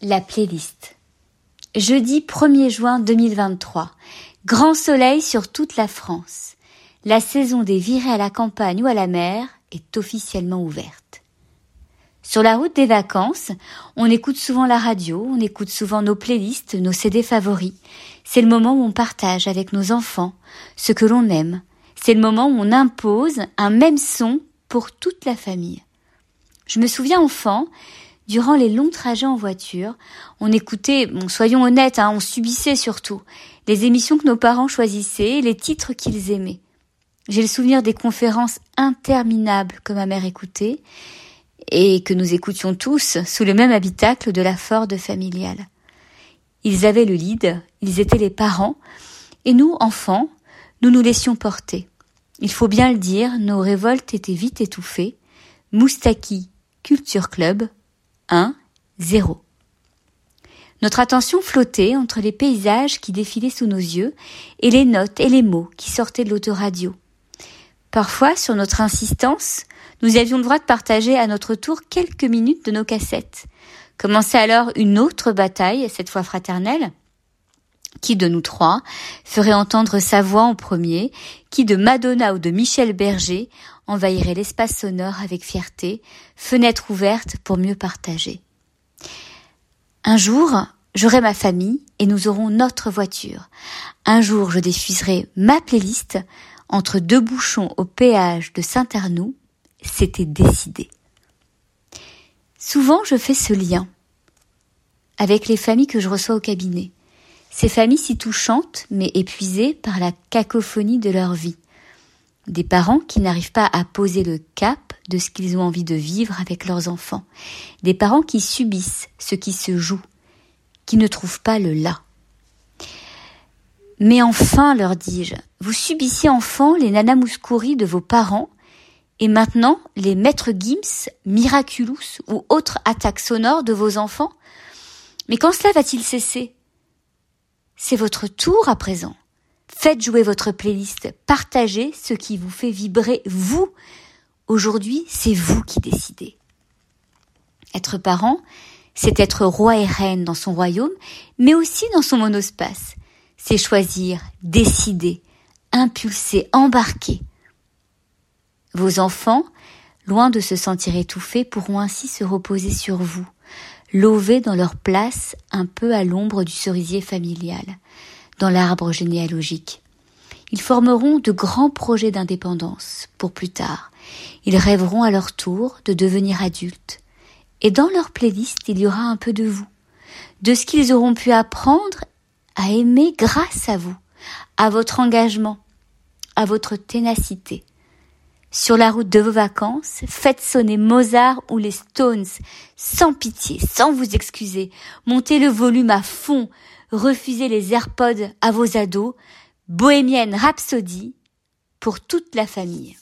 La playlist. Jeudi 1er juin 2023. Grand soleil sur toute la France. La saison des virées à la campagne ou à la mer est officiellement ouverte. Sur la route des vacances, on écoute souvent la radio, on écoute souvent nos playlists, nos CD favoris. C'est le moment où on partage avec nos enfants ce que l'on aime. C'est le moment où on impose un même son pour toute la famille. Je me souviens enfant, Durant les longs trajets en voiture, on écoutait, soyons honnêtes, hein, on subissait surtout les émissions que nos parents choisissaient, les titres qu'ils aimaient. J'ai le souvenir des conférences interminables que ma mère écoutait et que nous écoutions tous sous le même habitacle de la Ford familiale. Ils avaient le lead, ils étaient les parents, et nous, enfants, nous nous laissions porter. Il faut bien le dire, nos révoltes étaient vite étouffées. Moustaki Culture Club 1, 0. Notre attention flottait entre les paysages qui défilaient sous nos yeux et les notes et les mots qui sortaient de l'autoradio. Parfois, sur notre insistance, nous avions le droit de partager à notre tour quelques minutes de nos cassettes. Commençait alors une autre bataille, cette fois fraternelle. Qui de nous trois ferait entendre sa voix en premier, qui de Madonna ou de Michel Berger envahirait l'espace sonore avec fierté, fenêtre ouverte pour mieux partager. Un jour, j'aurai ma famille et nous aurons notre voiture. Un jour, je diffuserai ma playlist entre deux bouchons au péage de Saint-Arnoux. C'était décidé. Souvent, je fais ce lien avec les familles que je reçois au cabinet. Ces familles si touchantes, mais épuisées par la cacophonie de leur vie. Des parents qui n'arrivent pas à poser le cap de ce qu'ils ont envie de vivre avec leurs enfants, des parents qui subissent ce qui se joue, qui ne trouvent pas le là. Mais enfin, leur dis-je, vous subissiez enfant les nanamouscouris de vos parents, et maintenant les maîtres Gims, Miraculous ou autres attaques sonores de vos enfants. Mais quand cela va-t-il cesser? C'est votre tour à présent. Faites jouer votre playlist, partagez ce qui vous fait vibrer vous. Aujourd'hui, c'est vous qui décidez. Être parent, c'est être roi et reine dans son royaume, mais aussi dans son monospace. C'est choisir, décider, impulser, embarquer. Vos enfants, loin de se sentir étouffés, pourront ainsi se reposer sur vous, lauver dans leur place un peu à l'ombre du cerisier familial dans l'arbre généalogique. Ils formeront de grands projets d'indépendance pour plus tard. Ils rêveront à leur tour de devenir adultes. Et dans leur playlist, il y aura un peu de vous, de ce qu'ils auront pu apprendre à aimer grâce à vous, à votre engagement, à votre ténacité. Sur la route de vos vacances, faites sonner Mozart ou les Stones, sans pitié, sans vous excuser. Montez le volume à fond, refusez les AirPods à vos ados, bohémienne Rhapsody pour toute la famille.